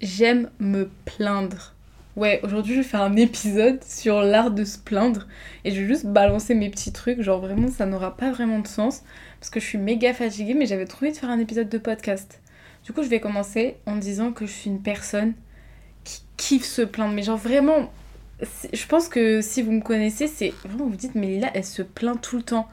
j'aime me plaindre. Ouais, aujourd'hui je vais faire un épisode sur l'art de se plaindre et je vais juste balancer mes petits trucs, genre vraiment ça n'aura pas vraiment de sens parce que je suis méga fatiguée mais j'avais trouvé de faire un épisode de podcast. Du coup je vais commencer en disant que je suis une personne qui kiffe se plaindre, mais genre vraiment, je pense que si vous me connaissez, c'est vraiment vous dites mais Lila elle se plaint tout le temps.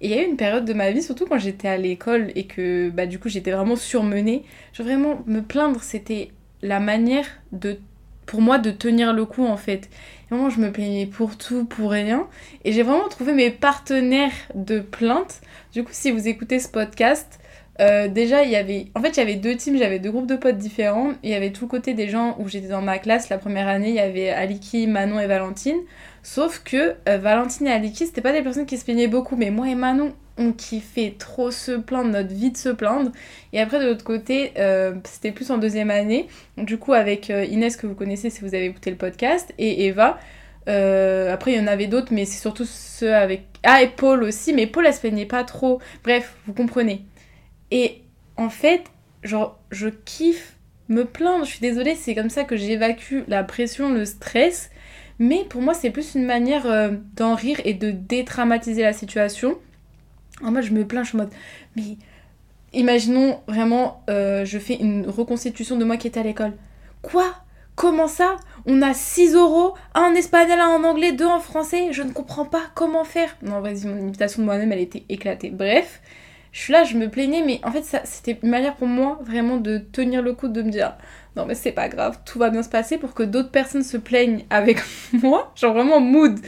Et il y a eu une période de ma vie, surtout quand j'étais à l'école et que bah du coup j'étais vraiment surmenée, genre vraiment me plaindre c'était la manière de pour moi de tenir le coup en fait. Et vraiment je me plaignais pour tout, pour rien. Et j'ai vraiment trouvé mes partenaires de plainte. Du coup si vous écoutez ce podcast, euh, déjà il y avait... En fait avait deux teams, j'avais deux groupes de potes différents. Il y avait tout le côté des gens où j'étais dans ma classe la première année, il y avait Aliki, Manon et Valentine. Sauf que euh, Valentine et Aliki c'était pas des personnes qui se plaignaient beaucoup. Mais moi et Manon on kiffait trop se plaindre, notre vie de se plaindre. Et après, de l'autre côté, euh, c'était plus en deuxième année. du coup, avec euh, Inès, que vous connaissez si vous avez écouté le podcast, et Eva. Euh, après, il y en avait d'autres, mais c'est surtout ceux avec. Ah, et Paul aussi, mais Paul, elle se plaignait pas trop. Bref, vous comprenez. Et en fait, genre, je kiffe me plaindre. Je suis désolée, c'est comme ça que j'évacue la pression, le stress. Mais pour moi, c'est plus une manière d'en rire et de détraumatiser la situation. En mode, je me plains, je suis en mode, mais imaginons vraiment, euh, je fais une reconstitution de moi qui était à l'école. Quoi? Comment ça? On a 6 euros, un en espagnol, un en anglais, deux en français, je ne comprends pas comment faire. Non, vas-y, mon imitation de moi-même, elle était éclatée. Bref, je suis là, je me plaignais, mais en fait, c'était une manière pour moi vraiment de tenir le coup, de me dire non, mais c'est pas grave, tout va bien se passer pour que d'autres personnes se plaignent avec moi. Genre vraiment mood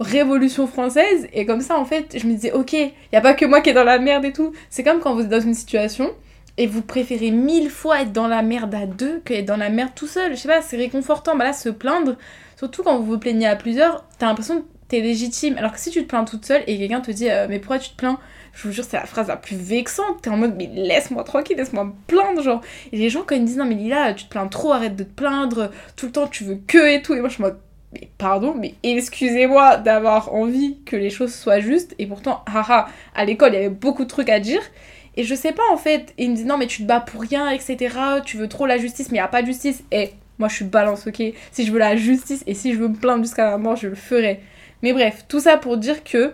révolution française. Et comme ça en fait je me disais ok il y a pas que moi qui est dans la merde et tout. C'est comme quand vous êtes dans une situation et vous préférez mille fois être dans la merde à deux que être dans la merde tout seul. Je sais pas c'est réconfortant. Bah là se plaindre surtout quand vous vous plaignez à plusieurs t'as l'impression que t'es légitime. Alors que si tu te plains toute seule et quelqu'un te dit euh, mais pourquoi tu te plains? Je vous jure, c'est la phrase la plus vexante. T'es en mode, mais laisse-moi tranquille, laisse-moi me plaindre, genre. Et les gens, quand ils me disent, non, mais Lila, tu te plains trop, arrête de te plaindre, tout le temps, tu veux que et tout. Et moi, je suis en mode, mais pardon, mais excusez-moi d'avoir envie que les choses soient justes. Et pourtant, haha, à l'école, il y avait beaucoup de trucs à dire. Et je sais pas en fait. Et il me dit non, mais tu te bats pour rien, etc. Tu veux trop la justice, mais il n'y a pas de justice. Et moi, je suis balance, ok Si je veux la justice et si je veux me plaindre jusqu'à la mort, je le ferai. Mais bref, tout ça pour dire que,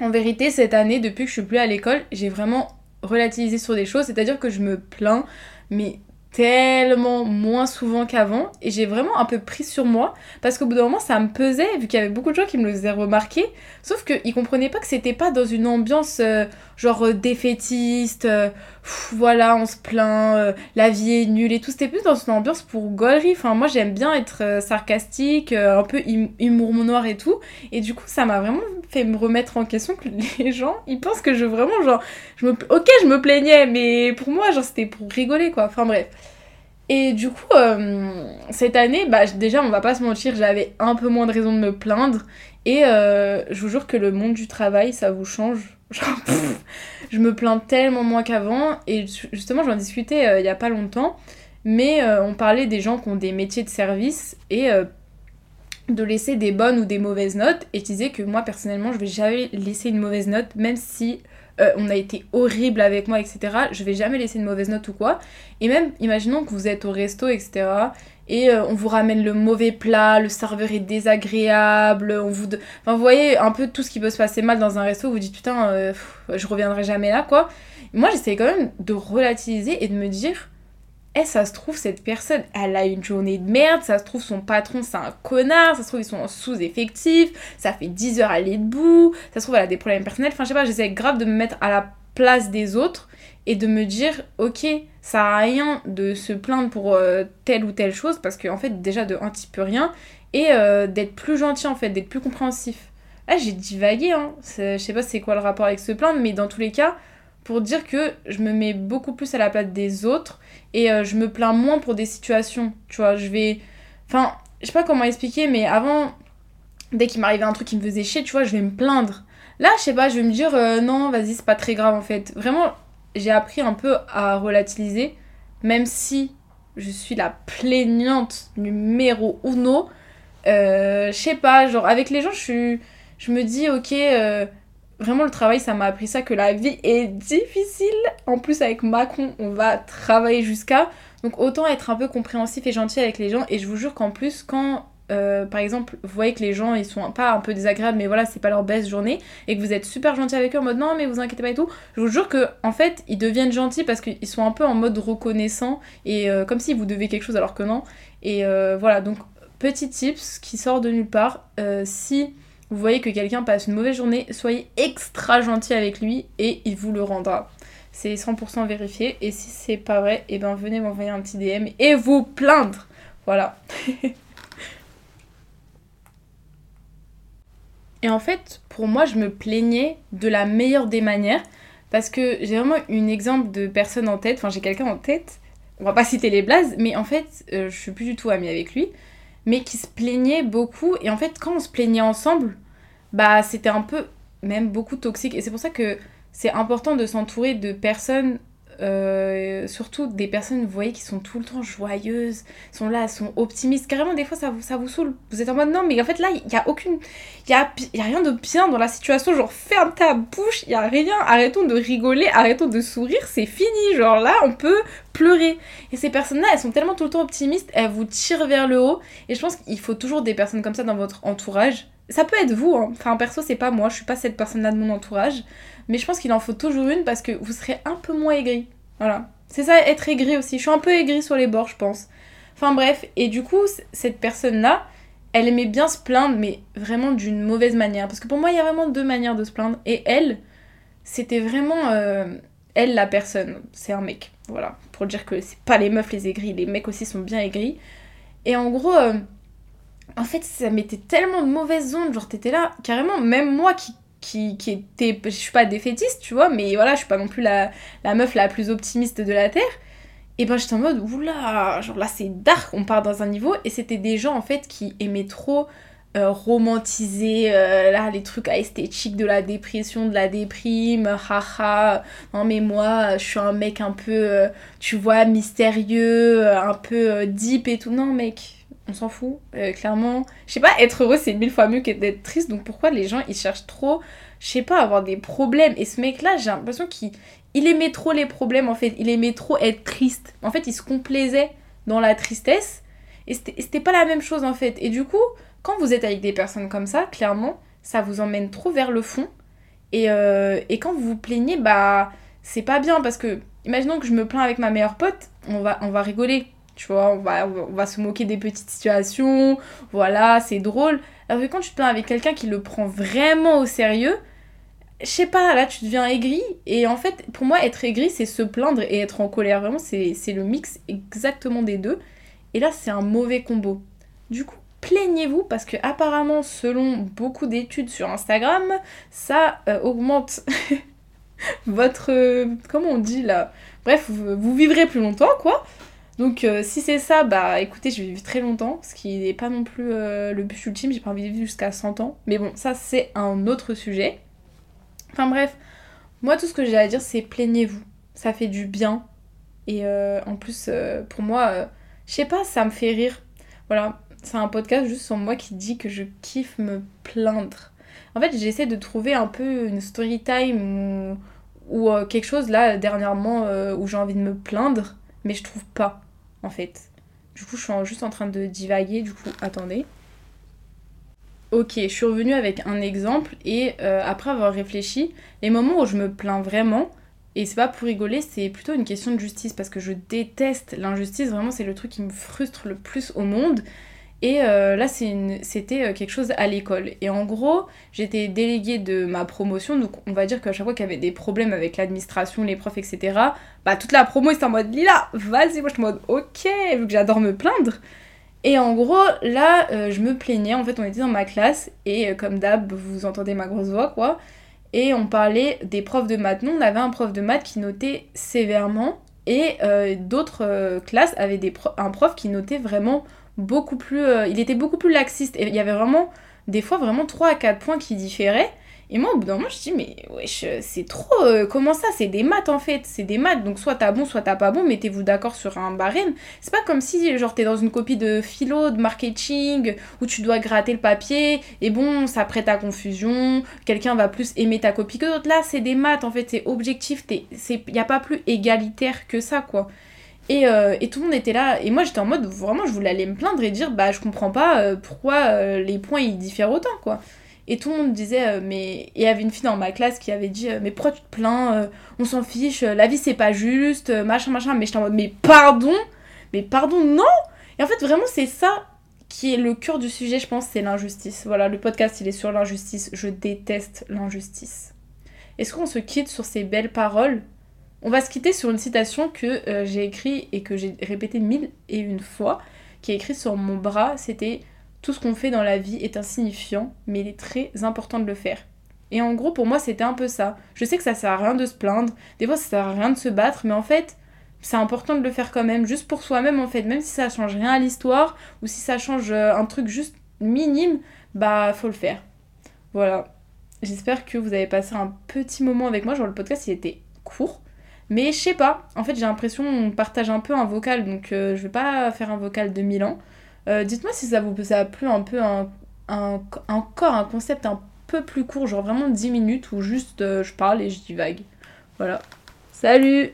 en vérité, cette année, depuis que je suis plus à l'école, j'ai vraiment relativisé sur des choses. C'est-à-dire que je me plains, mais tellement moins souvent qu'avant et j'ai vraiment un peu pris sur moi parce qu'au bout d'un moment ça me pesait vu qu'il y avait beaucoup de gens qui me le faisaient remarquer. Sauf qu'ils comprenaient pas que c'était pas dans une ambiance euh, genre euh, défaitiste euh, voilà on se plaint la vie est nulle et tout c'était plus dans une ambiance pour gaulerie enfin moi j'aime bien être sarcastique un peu humour noir et tout et du coup ça m'a vraiment fait me remettre en question que les gens ils pensent que je vraiment genre je me ok je me plaignais mais pour moi genre c'était pour rigoler quoi enfin bref et du coup, euh, cette année, bah, déjà, on va pas se mentir, j'avais un peu moins de raison de me plaindre. Et euh, je vous jure que le monde du travail, ça vous change. Je me plains tellement moins qu'avant. Et justement, j'en discutais euh, il y a pas longtemps. Mais on parlait des gens qui ont des métiers de service et de laisser des bonnes ou des mauvaises notes. Et je disais que moi, personnellement, je vais jamais laisser une mauvaise note, même si euh, on a été horrible avec moi, etc. Je vais jamais laisser une mauvaise note ou quoi. Et même, imaginons que vous êtes au resto, etc. Et euh, on vous ramène le mauvais plat, le serveur est désagréable, on vous... Enfin, vous voyez un peu tout ce qui peut se passer mal dans un resto, vous dites putain, euh, je reviendrai jamais là, quoi. Moi, j'essaie quand même de relativiser et de me dire eh, ça se trouve, cette personne, elle a une journée de merde, ça se trouve, son patron, c'est un connard, ça se trouve, ils sont en sous-effectif, ça fait 10 heures à aller debout, ça se trouve, elle a des problèmes personnels. Enfin, je sais pas, j'essaie grave de me mettre à la place des autres et de me dire, ok, ça a rien de se plaindre pour euh, telle ou telle chose, parce qu'en en fait, déjà, de un petit peu rien, et euh, d'être plus gentil, en fait, d'être plus compréhensif. Là, j'ai divagué, hein. Je sais pas c'est quoi le rapport avec se plaindre, mais dans tous les cas, pour dire que je me mets beaucoup plus à la place des autres et euh, je me plains moins pour des situations. Tu vois, je vais. Enfin, je sais pas comment expliquer, mais avant, dès qu'il m'arrivait un truc qui me faisait chier, tu vois, je vais me plaindre. Là, je sais pas, je vais me dire non, vas-y, c'est pas très grave en fait. Vraiment, j'ai appris un peu à relativiser, même si je suis la plaignante numéro uno. Euh, je sais pas, genre avec les gens, je, suis, je me dis ok vraiment le travail, ça m'a appris ça, que la vie est difficile. En plus, avec Macron, on va travailler jusqu'à. Donc autant être un peu compréhensif et gentil avec les gens. Et je vous jure qu'en plus, quand euh, par exemple, vous voyez que les gens ils sont pas un peu désagréables, mais voilà, c'est pas leur best journée, et que vous êtes super gentil avec eux en mode non, mais vous inquiétez pas et tout, je vous jure que en fait ils deviennent gentils parce qu'ils sont un peu en mode reconnaissant et euh, comme si vous devez quelque chose alors que non. Et euh, voilà, donc petit tips qui sort de nulle part, si vous voyez que quelqu'un passe une mauvaise journée, soyez extra gentil avec lui et il vous le rendra. C'est 100% vérifié, et si c'est pas vrai, et eh ben venez m'envoyer un petit DM et vous plaindre. Voilà. Et en fait, pour moi, je me plaignais de la meilleure des manières parce que j'ai vraiment un exemple de personne en tête, enfin j'ai quelqu'un en tête, on va pas citer les blazes, mais en fait, euh, je suis plus du tout amie avec lui, mais qui se plaignait beaucoup. Et en fait, quand on se plaignait ensemble, bah c'était un peu, même beaucoup toxique. Et c'est pour ça que c'est important de s'entourer de personnes euh, surtout des personnes, vous voyez, qui sont tout le temps joyeuses, sont là, sont optimistes. Carrément, des fois, ça vous, ça vous saoule. Vous êtes en mode non, mais en fait, là, il n'y a aucune. Il y a, y a rien de bien dans la situation. Genre, ferme ta bouche, il n'y a rien. Arrêtons de rigoler, arrêtons de sourire, c'est fini. Genre, là, on peut pleurer. Et ces personnes-là, elles sont tellement tout le temps optimistes, elles vous tirent vers le haut. Et je pense qu'il faut toujours des personnes comme ça dans votre entourage. Ça peut être vous, hein. enfin perso c'est pas moi, je suis pas cette personne-là de mon entourage, mais je pense qu'il en faut toujours une parce que vous serez un peu moins aigri. Voilà. C'est ça, être aigri aussi. Je suis un peu aigri sur les bords, je pense. Enfin bref, et du coup, cette personne-là, elle aimait bien se plaindre, mais vraiment d'une mauvaise manière. Parce que pour moi, il y a vraiment deux manières de se plaindre. Et elle, c'était vraiment euh, elle la personne. C'est un mec. Voilà. Pour dire que c'est pas les meufs les aigris, les mecs aussi sont bien aigris. Et en gros, euh, en fait, ça mettait tellement de mauvaises ondes. Genre, t'étais là, carrément, même moi qui qui, qui était. Je suis pas défaitiste, tu vois, mais voilà, je suis pas non plus la, la meuf la plus optimiste de la Terre. Et ben j'étais en mode, oula, genre là c'est dark, on part dans un niveau. Et c'était des gens en fait qui aimaient trop euh, romantiser euh, là, les trucs esthétiques de la dépression, de la déprime, haha. Non mais moi, je suis un mec un peu, euh, tu vois, mystérieux, un peu deep et tout. Non mec, on s'en fout, clairement. Je sais pas, être heureux c'est mille fois mieux que d'être triste, donc pourquoi les gens ils cherchent trop, je sais pas, avoir des problèmes? Et ce mec là, j'ai l'impression qu'il il aimait trop les problèmes en fait, il aimait trop être triste. En fait, il se complaisait dans la tristesse, et c'était pas la même chose en fait. Et du coup, quand vous êtes avec des personnes comme ça, clairement, ça vous emmène trop vers le fond. Et, euh, et quand vous vous plaignez, bah c'est pas bien parce que, imaginons que je me plains avec ma meilleure pote, on va, on va rigoler tu vois, on va, on va se moquer des petites situations, voilà, c'est drôle. Alors que quand tu te plains avec quelqu'un qui le prend vraiment au sérieux, je sais pas, là tu deviens aigri. Et en fait, pour moi, être aigri, c'est se plaindre et être en colère. Vraiment, c'est le mix exactement des deux. Et là, c'est un mauvais combo. Du coup, plaignez-vous parce que apparemment, selon beaucoup d'études sur Instagram, ça euh, augmente votre... Euh, comment on dit là? Bref, vous vivrez plus longtemps, quoi. Donc euh, si c'est ça, bah écoutez, je vais vivre très longtemps, ce qui n'est pas non plus le but ultime, j'ai pas envie de vivre jusqu'à 100 ans. Mais bon, ça c'est un autre sujet. Enfin bref, moi tout ce que j'ai à dire c'est plaignez-vous, ça fait du bien. Et en plus, pour moi, je sais pas, ça me fait rire. Voilà, c'est un podcast juste sur moi qui dit que je kiffe me plaindre. En fait, j'essaie de trouver un peu une story time ou, ou quelque chose là dernièrement où j'ai envie de me plaindre, mais je trouve pas en fait. Du coup, je suis juste en train de divaguer, du coup, attendez. Ok, je suis revenue avec un exemple et euh, après avoir réfléchi, les moments où je me plains vraiment, et c'est pas pour rigoler, c'est plutôt une question de justice parce que je déteste l'injustice, vraiment c'est le truc qui me frustre le plus au monde. Et euh, là, c'était euh, quelque chose à l'école. Et en gros, j'étais déléguée de ma promotion, donc on va dire qu'à chaque fois qu'il y avait des problèmes avec l'administration, les profs, etc., bah toute la promo était en mode Lila, vas-y, moi je suis en mode ok, vu que j'adore me plaindre. Et en gros, là, euh, je me plaignais, en fait, on était dans ma classe, et comme d'hab, vous entendez ma grosse voix, quoi. Et on parlait des profs de maths. Nous, on avait un prof de maths qui notait sévèrement, et d'autres classes avaient des un prof qui notait vraiment beaucoup plus. Euh, il était beaucoup plus laxiste. Et il y avait vraiment, des fois, vraiment 3 à 4 points qui différaient. Et moi, au bout d'un moment, je dis, mais wesh, c'est trop. euh, comment ça? C'est des maths en fait. C'est des maths. Donc, soit t'as bon, soit t'as pas bon. Mettez-vous d'accord sur un barème. C'est pas comme si, genre, t'es dans une copie de philo, de marketing, où tu dois gratter le papier. Et bon, ça prête à confusion. Quelqu'un va plus aimer ta copie que d'autres. Là, c'est des maths en fait. C'est objectif. Il n'y a pas plus égalitaire que ça, quoi. Et, euh, et tout le monde était là. Et moi, j'étais en mode, vraiment, je voulais aller me plaindre et dire, bah, je comprends pas euh, pourquoi euh, les points ils diffèrent autant, quoi. Et tout le monde disait, mais. Et il y avait une fille dans ma classe qui avait dit, mais pourquoi tu te plains On s'en fiche, la vie c'est pas juste, machin, machin. Mais j'étais en mode, mais pardon? Mais pardon, non? Et en fait, vraiment, c'est ça qui est le cœur du sujet, je pense, c'est l'injustice. Voilà, le podcast, il est sur l'injustice. Je déteste l'injustice. Est-ce qu'on se quitte sur ces belles paroles? On va se quitter sur une citation que euh, j'ai écrite et que j'ai répétée mille et une fois, qui est écrite sur mon bras. C'était tout ce qu'on fait dans la vie est insignifiant, mais il est très important de le faire. Et en gros, pour moi, c'était un peu ça. Je sais que ça sert à rien de se plaindre, des fois ça sert à rien de se battre, mais en fait, c'est important de le faire quand même, juste pour soi-même en fait. Même si ça change rien à l'histoire, ou si ça change euh, un truc juste minime, bah faut le faire. Voilà. J'espère que vous avez passé un petit moment avec moi. Genre, le podcast il était court. Mais je sais pas, en fait j'ai l'impression qu'on partage un peu un vocal, donc euh, je vais pas faire un vocal de 1000 ans. Euh, Dites-moi si ça vous ça a plu un peu un, un- encore un concept un peu plus court, genre vraiment 10 minutes où juste euh, je parle et je divague. Voilà. Salut